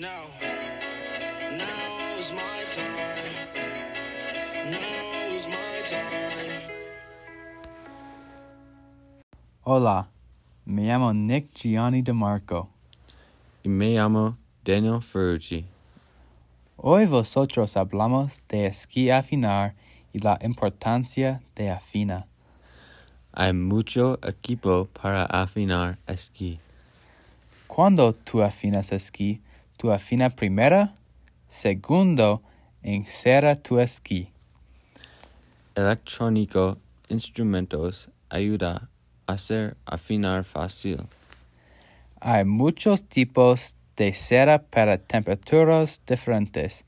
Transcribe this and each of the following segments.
Now, now's my time. Now's my time. Hola, me llamo Nick Gianni DeMarco. Y me llamo Daniel Ferrucci. Hoy vosotros hablamos de esquí afinar y la importancia de afinar. Hay mucho equipo para afinar esquí. Cuando tú afinas esquí, tú afinas primero, segundo, encera tu esquí. Electrónico instrumentos ayuda a hacer afinar fácil. Hay muchos tipos de cera para temperaturas diferentes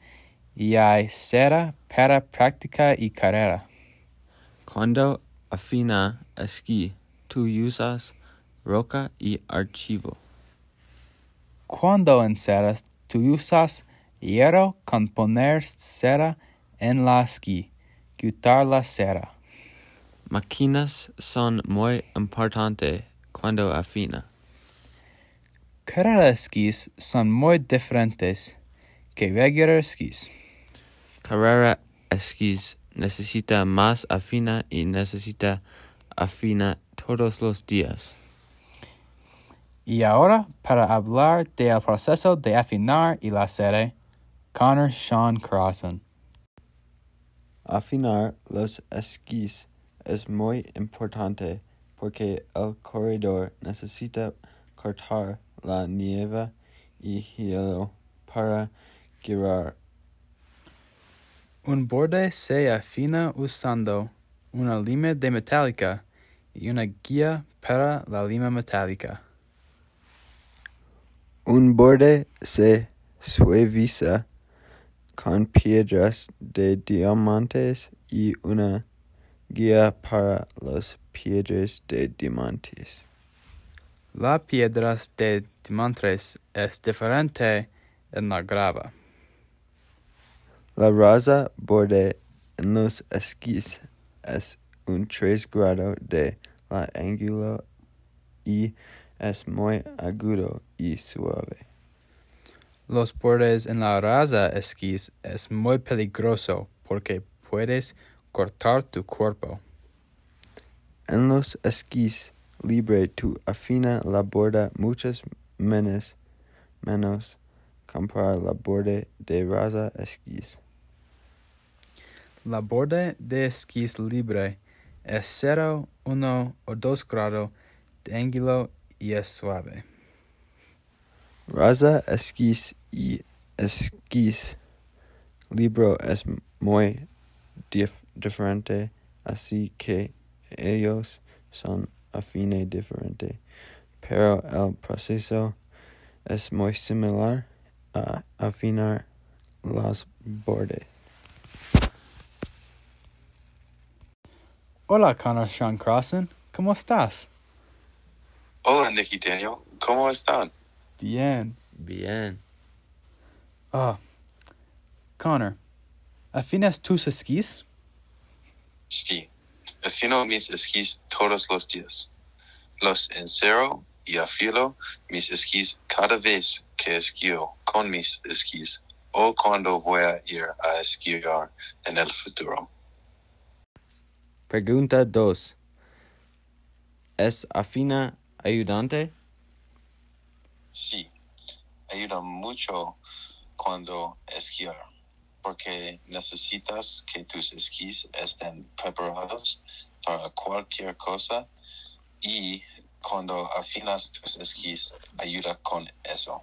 y hay cera para práctica y carrera. Cuando afina esquí, tú usas roca y archivo. Cuando enceras, tú usas hierro con poner cera en la esquí, quitar la cera. Máquinas son muy importantes cuando afina. Carrera esquís son muy diferentes que regular esquís. Carrera esquís necesita más afina y necesita afina todos los días. Y ahora, para hablar del proceso de afinar y la serie, Connor Sean Crossan. Afinar los esquís es muy importante porque el corredor necesita cortar la nieve y hielo para girar. Un borde se afina usando una lima de metálica y una guía para la lima metálica. Un borde se suaviza con piedras de diamantes y una guía para las piedras de diamantes. La piedras de diamantes es diferente en la grava. La raza borde en los esquís es un 3 grado de la ángulo y es muy agudo y suave. Los bordes en la raza esquís es muy peligroso porque puedes cortar tu cuerpo. En los esquís libre tú afina la borda muchas menos menos comprar la borde de raza esquís. La borde de esquís libre es 0, 1 o 2 grados de ángulo y es suave. Raza esquís y esquís libro es muy dif- diferente, así que ellos son afine diferente, pero el proceso es muy similar a afinar las bordes. Hola, Connor Sean Crossan. ¿Cómo estás? Hola, Nicky Daniel. ¿Cómo están? Bien. Bien. Ah, Connor, ¿afinas tus esquís? Sí. Afino mis esquís todos los días. Los encero y afilo mis esquís cada vez que esquío con mis esquís o cuando voy a ir a esquiar en el futuro. Pregunta 2. ¿Es afina ayudante? Sí. Ayuda mucho cuando esquiar, porque necesitas que tus esquís estén preparados para cualquier cosa y cuando afinas tus esquís ayuda con eso.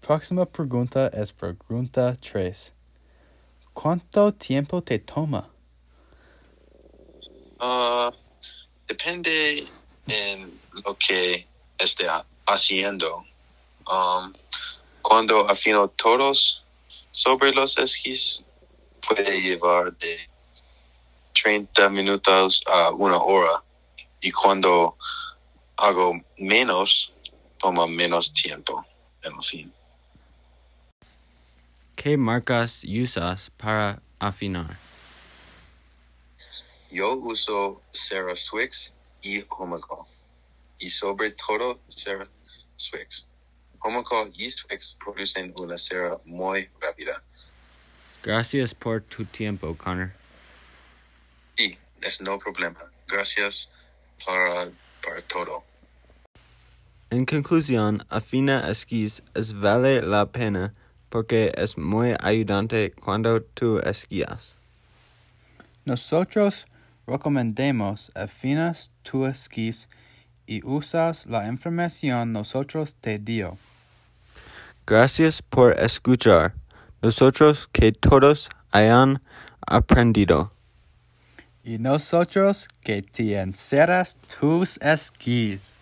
Próxima pregunta es pregunta 3. ¿Cuánto tiempo te toma? Ah, depende en lo que esté ha- haciendo. Um, cuando afino todos sobre los esquís, puede llevar de 30 minutos a una hora. Y cuando hago menos, toma menos tiempo. En fin. ¿Qué marcas usas para afinar? Yo uso Sarah Swix y Homogolf. Y sobre todo Sarah Swix. Como con Eastwick producen una cera muy rápida. Gracias por tu tiempo, Connor. Sí, es no problema. Gracias para, para todo. En conclusión, afina esquís es vale la pena porque es muy ayudante cuando tú esquías. Nosotros recomendemos afinas tu esquís y usas la información nosotros te dio. Gracias por escuchar. Nosotros que todos hayan aprendido. Y nosotros que te enceras tus esquís.